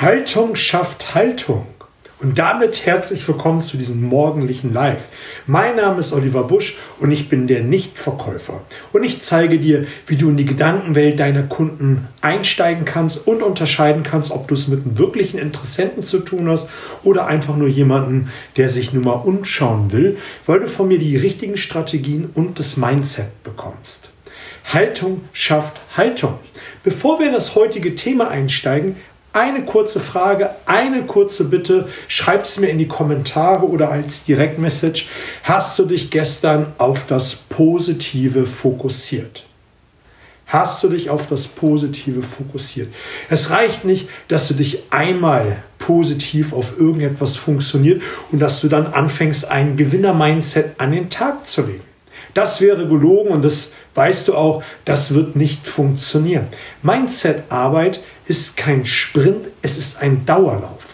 Haltung schafft Haltung. Und damit herzlich willkommen zu diesem morgendlichen Live. Mein Name ist Oliver Busch und ich bin der Nichtverkäufer. Und ich zeige dir, wie du in die Gedankenwelt deiner Kunden einsteigen kannst und unterscheiden kannst, ob du es mit einem wirklichen Interessenten zu tun hast oder einfach nur jemanden, der sich nur mal umschauen will, weil du von mir die richtigen Strategien und das Mindset bekommst. Haltung schafft Haltung. Bevor wir in das heutige Thema einsteigen, eine kurze Frage, eine kurze Bitte. Schreib es mir in die Kommentare oder als Direktmessage. Hast du dich gestern auf das Positive fokussiert? Hast du dich auf das Positive fokussiert? Es reicht nicht, dass du dich einmal positiv auf irgendetwas funktioniert und dass du dann anfängst, ein Gewinner-Mindset an den Tag zu legen. Das wäre gelogen und das weißt du auch, das wird nicht funktionieren. Mindset-Arbeit ist kein Sprint, es ist ein Dauerlauf.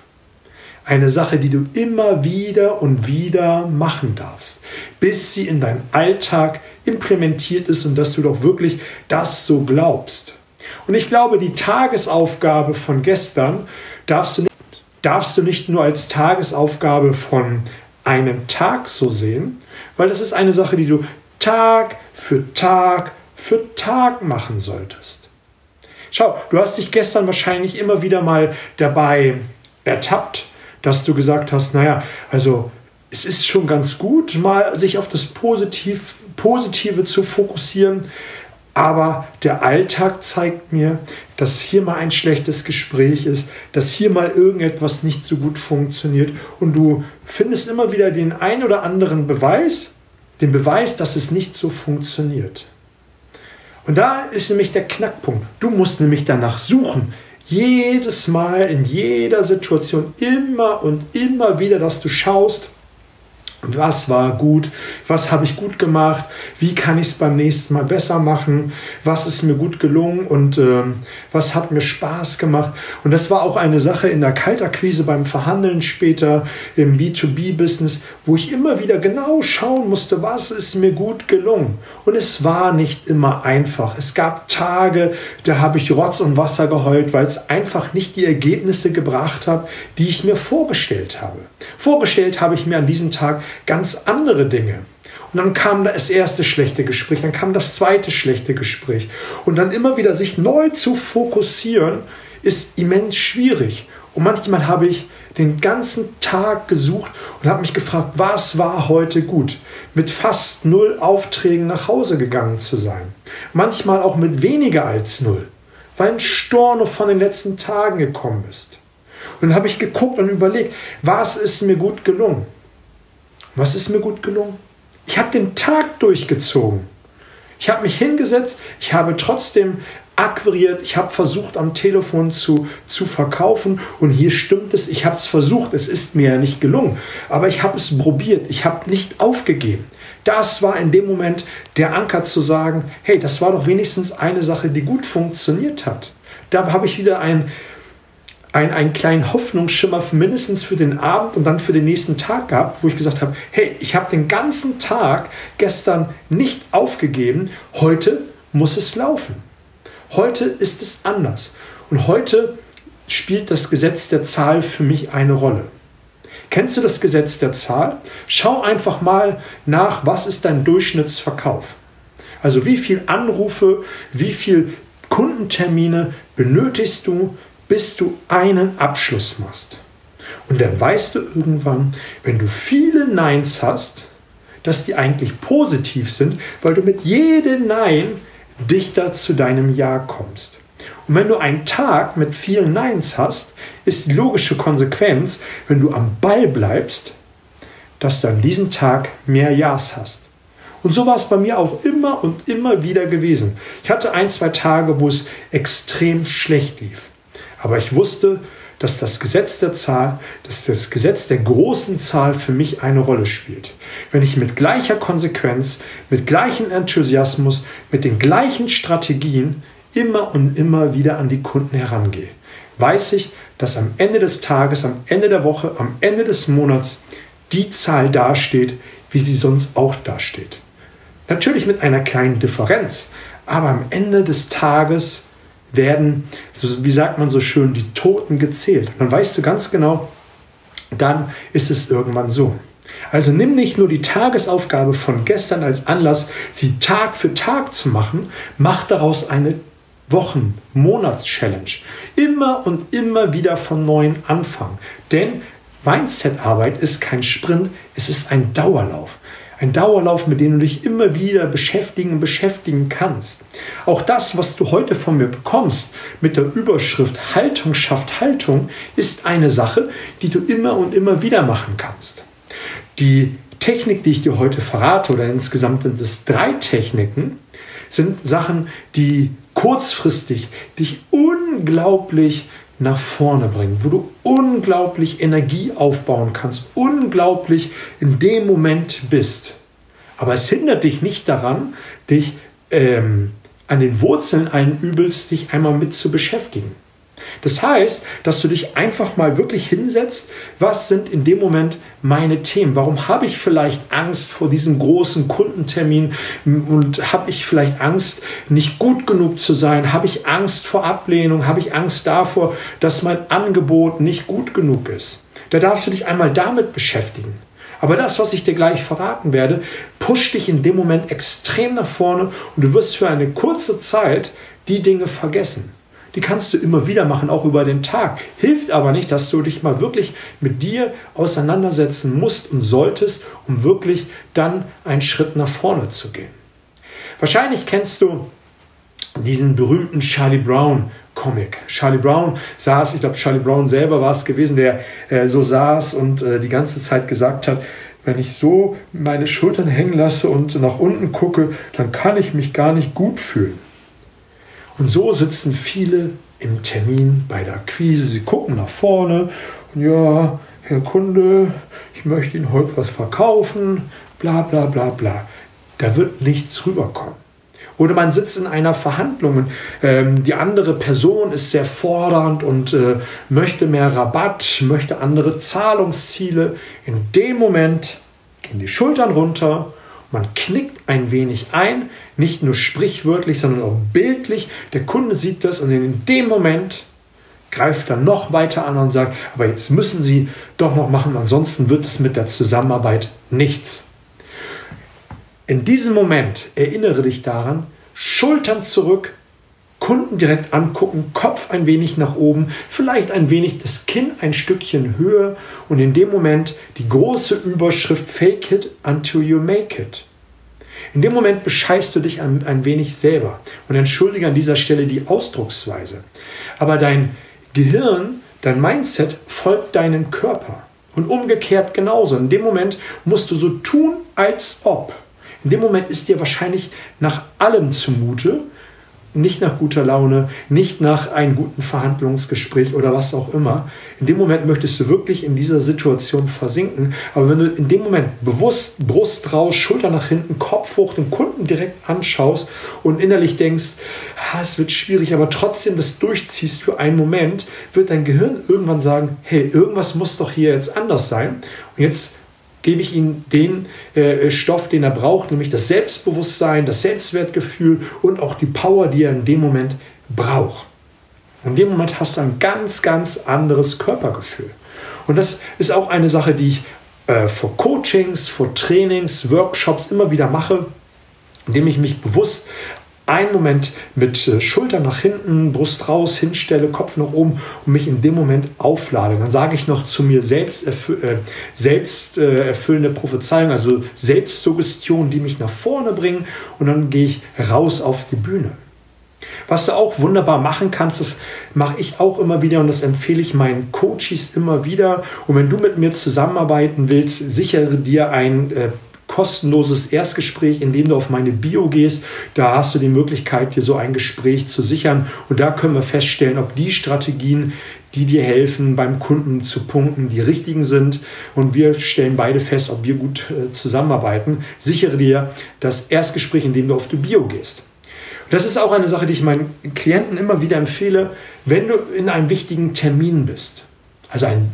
Eine Sache, die du immer wieder und wieder machen darfst, bis sie in deinen Alltag implementiert ist und dass du doch wirklich das so glaubst. Und ich glaube, die Tagesaufgabe von gestern darfst du nicht, darfst du nicht nur als Tagesaufgabe von einem Tag so sehen, weil das ist eine Sache, die du Tag für Tag für Tag machen solltest. Schau, du hast dich gestern wahrscheinlich immer wieder mal dabei ertappt, dass du gesagt hast, naja, also es ist schon ganz gut, mal sich auf das Positiv, Positive zu fokussieren, aber der Alltag zeigt mir, dass hier mal ein schlechtes Gespräch ist, dass hier mal irgendetwas nicht so gut funktioniert und du findest immer wieder den ein oder anderen Beweis, den Beweis, dass es nicht so funktioniert. Und da ist nämlich der Knackpunkt. Du musst nämlich danach suchen. Jedes Mal, in jeder Situation, immer und immer wieder, dass du schaust, was war gut, was habe ich gut gemacht, wie kann ich es beim nächsten Mal besser machen, was ist mir gut gelungen und äh, was hat mir Spaß gemacht. Und das war auch eine Sache in der Kaltakquise beim Verhandeln später im B2B-Business, wo ich immer wieder genau schauen musste, was ist mir gut gelungen. Und es war nicht immer einfach. Es gab Tage, da habe ich Rotz und Wasser geheult, weil es einfach nicht die Ergebnisse gebracht hat, die ich mir vorgestellt habe. Vorgestellt habe ich mir an diesem Tag ganz andere Dinge. Und dann kam das erste schlechte Gespräch, dann kam das zweite schlechte Gespräch. Und dann immer wieder sich neu zu fokussieren, ist immens schwierig. Und manchmal habe ich den ganzen Tag gesucht und habe mich gefragt, was war heute gut? Mit fast null Aufträgen nach Hause gegangen zu sein. Manchmal auch mit weniger als null, weil ein Storno von den letzten Tagen gekommen ist. Und dann habe ich geguckt und überlegt, was ist mir gut gelungen? Was ist mir gut gelungen? Ich habe den Tag durchgezogen. Ich habe mich hingesetzt, ich habe trotzdem akquiriert, ich habe versucht am Telefon zu, zu verkaufen und hier stimmt es, ich habe es versucht, es ist mir ja nicht gelungen, aber ich habe es probiert, ich habe nicht aufgegeben. Das war in dem Moment der Anker zu sagen, hey, das war doch wenigstens eine Sache, die gut funktioniert hat. Da habe ich wieder ein, ein, einen kleinen Hoffnungsschimmer mindestens für den Abend und dann für den nächsten Tag gehabt, wo ich gesagt habe, hey, ich habe den ganzen Tag gestern nicht aufgegeben, heute muss es laufen. Heute ist es anders. Und heute spielt das Gesetz der Zahl für mich eine Rolle. Kennst du das Gesetz der Zahl? Schau einfach mal nach, was ist dein Durchschnittsverkauf? Also wie viele Anrufe, wie viele Kundentermine benötigst du, bis du einen Abschluss machst. Und dann weißt du irgendwann, wenn du viele Neins hast, dass die eigentlich positiv sind, weil du mit jedem Nein dichter zu deinem Ja kommst. Und wenn du einen Tag mit vielen Neins hast, ist die logische Konsequenz, wenn du am Ball bleibst, dass du an diesem Tag mehr Ja's hast. Und so war es bei mir auch immer und immer wieder gewesen. Ich hatte ein, zwei Tage, wo es extrem schlecht lief. Aber ich wusste, dass das Gesetz der Zahl, dass das Gesetz der großen Zahl für mich eine Rolle spielt. Wenn ich mit gleicher Konsequenz, mit gleichem Enthusiasmus, mit den gleichen Strategien immer und immer wieder an die Kunden herangehe, weiß ich, dass am Ende des Tages, am Ende der Woche, am Ende des Monats die Zahl dasteht, wie sie sonst auch dasteht. Natürlich mit einer kleinen Differenz, aber am Ende des Tages werden, so, wie sagt man so schön, die Toten gezählt. dann weißt du ganz genau, dann ist es irgendwann so. Also nimm nicht nur die Tagesaufgabe von gestern als Anlass, sie Tag für Tag zu machen, mach daraus eine Wochen-, Monats-Challenge. Immer und immer wieder von neuem anfangen. Denn Mindset-Arbeit ist kein Sprint, es ist ein Dauerlauf. Ein Dauerlauf, mit dem du dich immer wieder beschäftigen und beschäftigen kannst. Auch das, was du heute von mir bekommst, mit der Überschrift Haltung schafft Haltung, ist eine Sache, die du immer und immer wieder machen kannst. Die Technik, die ich dir heute verrate, oder insgesamt sind es drei Techniken, sind Sachen, die kurzfristig dich unglaublich nach vorne bringen, wo du unglaublich Energie aufbauen kannst, unglaublich in dem Moment bist. Aber es hindert dich nicht daran, dich ähm, an den Wurzeln allen Übels dich einmal mit zu beschäftigen. Das heißt, dass du dich einfach mal wirklich hinsetzt, was sind in dem Moment meine Themen? Warum habe ich vielleicht Angst vor diesem großen Kundentermin und habe ich vielleicht Angst, nicht gut genug zu sein? Habe ich Angst vor Ablehnung? Habe ich Angst davor, dass mein Angebot nicht gut genug ist? Da darfst du dich einmal damit beschäftigen. Aber das, was ich dir gleich verraten werde, pusht dich in dem Moment extrem nach vorne und du wirst für eine kurze Zeit die Dinge vergessen die kannst du immer wieder machen, auch über den Tag. Hilft aber nicht, dass du dich mal wirklich mit dir auseinandersetzen musst und solltest, um wirklich dann einen Schritt nach vorne zu gehen. Wahrscheinlich kennst du diesen berühmten Charlie Brown Comic. Charlie Brown saß, ich glaube, Charlie Brown selber war es gewesen, der äh, so saß und äh, die ganze Zeit gesagt hat, wenn ich so meine Schultern hängen lasse und nach unten gucke, dann kann ich mich gar nicht gut fühlen. Und so sitzen viele im Termin bei der Akquise. Sie gucken nach vorne und ja, Herr Kunde, ich möchte Ihnen heute was verkaufen, bla bla bla bla. Da wird nichts rüberkommen. Oder man sitzt in einer Verhandlung. Ähm, die andere Person ist sehr fordernd und äh, möchte mehr Rabatt, möchte andere Zahlungsziele. In dem Moment gehen die Schultern runter man knickt ein wenig ein, nicht nur sprichwörtlich, sondern auch bildlich. Der Kunde sieht das und in dem Moment greift er noch weiter an und sagt, aber jetzt müssen Sie doch noch machen, ansonsten wird es mit der Zusammenarbeit nichts. In diesem Moment erinnere dich daran, Schultern zurück, Kunden direkt angucken, Kopf ein wenig nach oben, vielleicht ein wenig das Kinn ein Stückchen höher und in dem Moment die große Überschrift Fake it until you make it. In dem Moment bescheißt du dich ein, ein wenig selber und entschuldige an dieser Stelle die Ausdrucksweise. Aber dein Gehirn, dein Mindset folgt deinem Körper und umgekehrt genauso. In dem Moment musst du so tun, als ob. In dem Moment ist dir wahrscheinlich nach allem zumute, nicht nach guter Laune, nicht nach einem guten Verhandlungsgespräch oder was auch immer. In dem Moment möchtest du wirklich in dieser Situation versinken. Aber wenn du in dem Moment bewusst Brust raus, Schulter nach hinten, Kopf hoch, den Kunden direkt anschaust und innerlich denkst, ah, es wird schwierig, aber trotzdem das durchziehst für einen Moment, wird dein Gehirn irgendwann sagen, hey, irgendwas muss doch hier jetzt anders sein. Und jetzt gebe ich ihm den äh, Stoff, den er braucht, nämlich das Selbstbewusstsein, das Selbstwertgefühl und auch die Power, die er in dem Moment braucht. In dem Moment hast du ein ganz, ganz anderes Körpergefühl. Und das ist auch eine Sache, die ich äh, vor Coachings, vor Trainings, Workshops immer wieder mache, indem ich mich bewusst einen Moment mit äh, Schulter nach hinten, Brust raus, hinstelle, Kopf nach oben und mich in dem Moment auflade. Dann sage ich noch zu mir selbst, äh, selbst äh, erfüllende Prophezeiung, also Selbstsuggestion, die mich nach vorne bringen und dann gehe ich raus auf die Bühne. Was du auch wunderbar machen kannst, das mache ich auch immer wieder und das empfehle ich meinen Coaches immer wieder. Und wenn du mit mir zusammenarbeiten willst, sichere dir ein äh, kostenloses Erstgespräch, in dem du auf meine Bio gehst. Da hast du die Möglichkeit, dir so ein Gespräch zu sichern. Und da können wir feststellen, ob die Strategien, die dir helfen, beim Kunden zu punkten, die richtigen sind. Und wir stellen beide fest, ob wir gut äh, zusammenarbeiten. Sichere dir das Erstgespräch, in dem du auf die Bio gehst. Das ist auch eine Sache, die ich meinen Klienten immer wieder empfehle, wenn du in einem wichtigen Termin bist. Also ein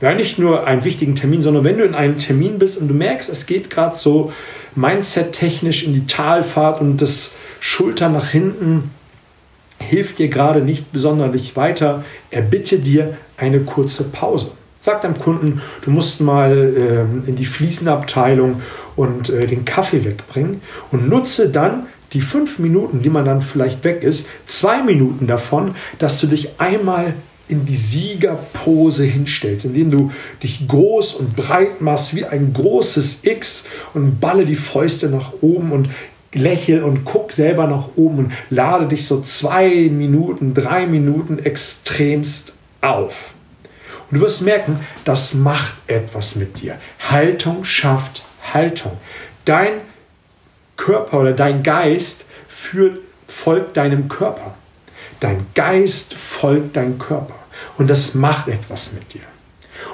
ja, nicht nur einen wichtigen Termin, sondern wenn du in einem Termin bist und du merkst, es geht gerade so Mindset-technisch in die Talfahrt und das Schulter nach hinten hilft dir gerade nicht besonders weiter, erbitte dir eine kurze Pause. Sag deinem Kunden, du musst mal ähm, in die Fliesenabteilung und äh, den Kaffee wegbringen und nutze dann die fünf Minuten, die man dann vielleicht weg ist, zwei Minuten davon, dass du dich einmal in die Siegerpose hinstellst, indem du dich groß und breit machst wie ein großes X und balle die Fäuste nach oben und lächel und guck selber nach oben und lade dich so zwei Minuten, drei Minuten extremst auf. Und du wirst merken, das macht etwas mit dir. Haltung schafft Haltung. Dein Körper oder dein Geist führt, folgt deinem Körper. Dein Geist folgt deinem Körper. Und das macht etwas mit dir.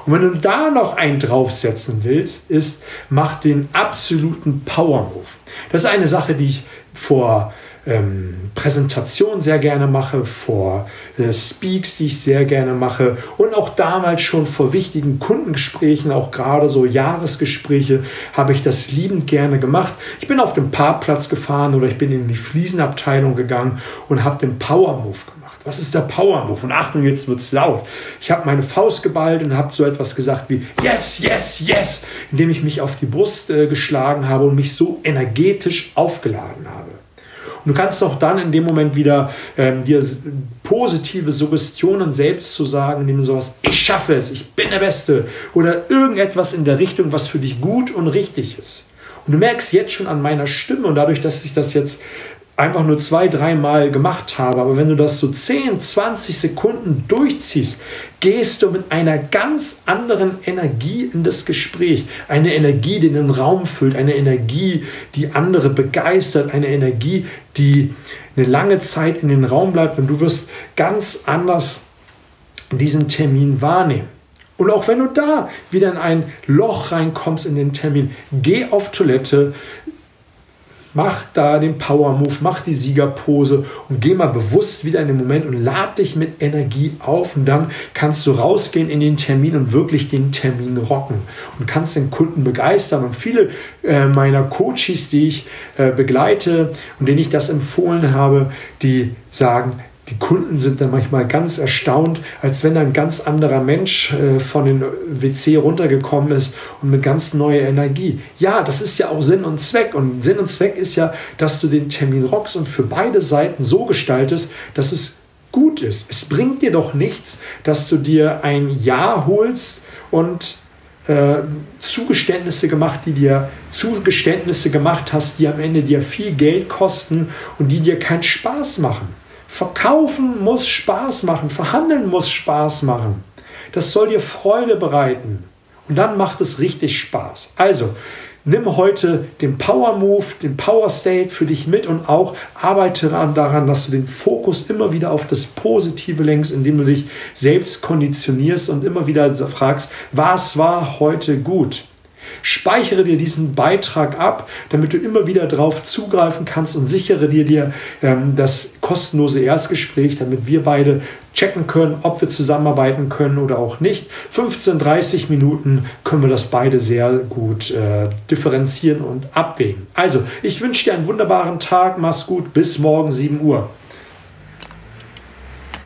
Und wenn du da noch einen draufsetzen willst, ist, mach den absoluten Power Move. Das ist eine Sache, die ich vor ähm, Präsentationen sehr gerne mache, vor äh, Speaks, die ich sehr gerne mache und auch damals schon vor wichtigen Kundengesprächen, auch gerade so Jahresgespräche, habe ich das liebend gerne gemacht. Ich bin auf dem Parkplatz gefahren oder ich bin in die Fliesenabteilung gegangen und habe den Power Move gemacht. Was ist der Power Move? Und Achtung, jetzt wird es laut. Ich habe meine Faust geballt und habe so etwas gesagt wie Yes, yes, yes, indem ich mich auf die Brust äh, geschlagen habe und mich so energetisch aufgeladen habe. Und du kannst auch dann in dem Moment wieder ähm, dir positive Suggestionen selbst zu sagen, indem du sowas, ich schaffe es, ich bin der Beste oder irgendetwas in der Richtung, was für dich gut und richtig ist. Und du merkst jetzt schon an meiner Stimme und dadurch, dass ich das jetzt einfach nur zwei, dreimal gemacht habe, aber wenn du das so 10, 20 Sekunden durchziehst, gehst du mit einer ganz anderen Energie in das Gespräch. Eine Energie, die den Raum füllt, eine Energie, die andere begeistert, eine Energie, die eine lange Zeit in den Raum bleibt und du wirst ganz anders diesen Termin wahrnehmen. Und auch wenn du da wieder in ein Loch reinkommst in den Termin, geh auf Toilette, Mach da den Power Move, mach die Siegerpose und geh mal bewusst wieder in den Moment und lad dich mit Energie auf und dann kannst du rausgehen in den Termin und wirklich den Termin rocken und kannst den Kunden begeistern. Und viele äh, meiner Coaches, die ich äh, begleite und denen ich das empfohlen habe, die sagen, die Kunden sind dann manchmal ganz erstaunt, als wenn ein ganz anderer Mensch äh, von den WC runtergekommen ist und mit ganz neuer Energie. Ja, das ist ja auch Sinn und Zweck. Und Sinn und Zweck ist ja, dass du den Termin rockst und für beide Seiten so gestaltest, dass es gut ist. Es bringt dir doch nichts, dass du dir ein Ja holst und äh, Zugeständnisse gemacht, die dir Zugeständnisse gemacht hast, die am Ende dir viel Geld kosten und die dir keinen Spaß machen. Verkaufen muss Spaß machen, verhandeln muss Spaß machen. Das soll dir Freude bereiten. Und dann macht es richtig Spaß. Also, nimm heute den Power Move, den Power State für dich mit und auch arbeite daran, dass du den Fokus immer wieder auf das Positive lenkst, indem du dich selbst konditionierst und immer wieder fragst, was war heute gut? Speichere dir diesen Beitrag ab, damit du immer wieder darauf zugreifen kannst und sichere dir, dir ähm, das kostenlose Erstgespräch, damit wir beide checken können, ob wir zusammenarbeiten können oder auch nicht. 15, 30 Minuten können wir das beide sehr gut äh, differenzieren und abwägen. Also, ich wünsche dir einen wunderbaren Tag, mach's gut, bis morgen 7 Uhr.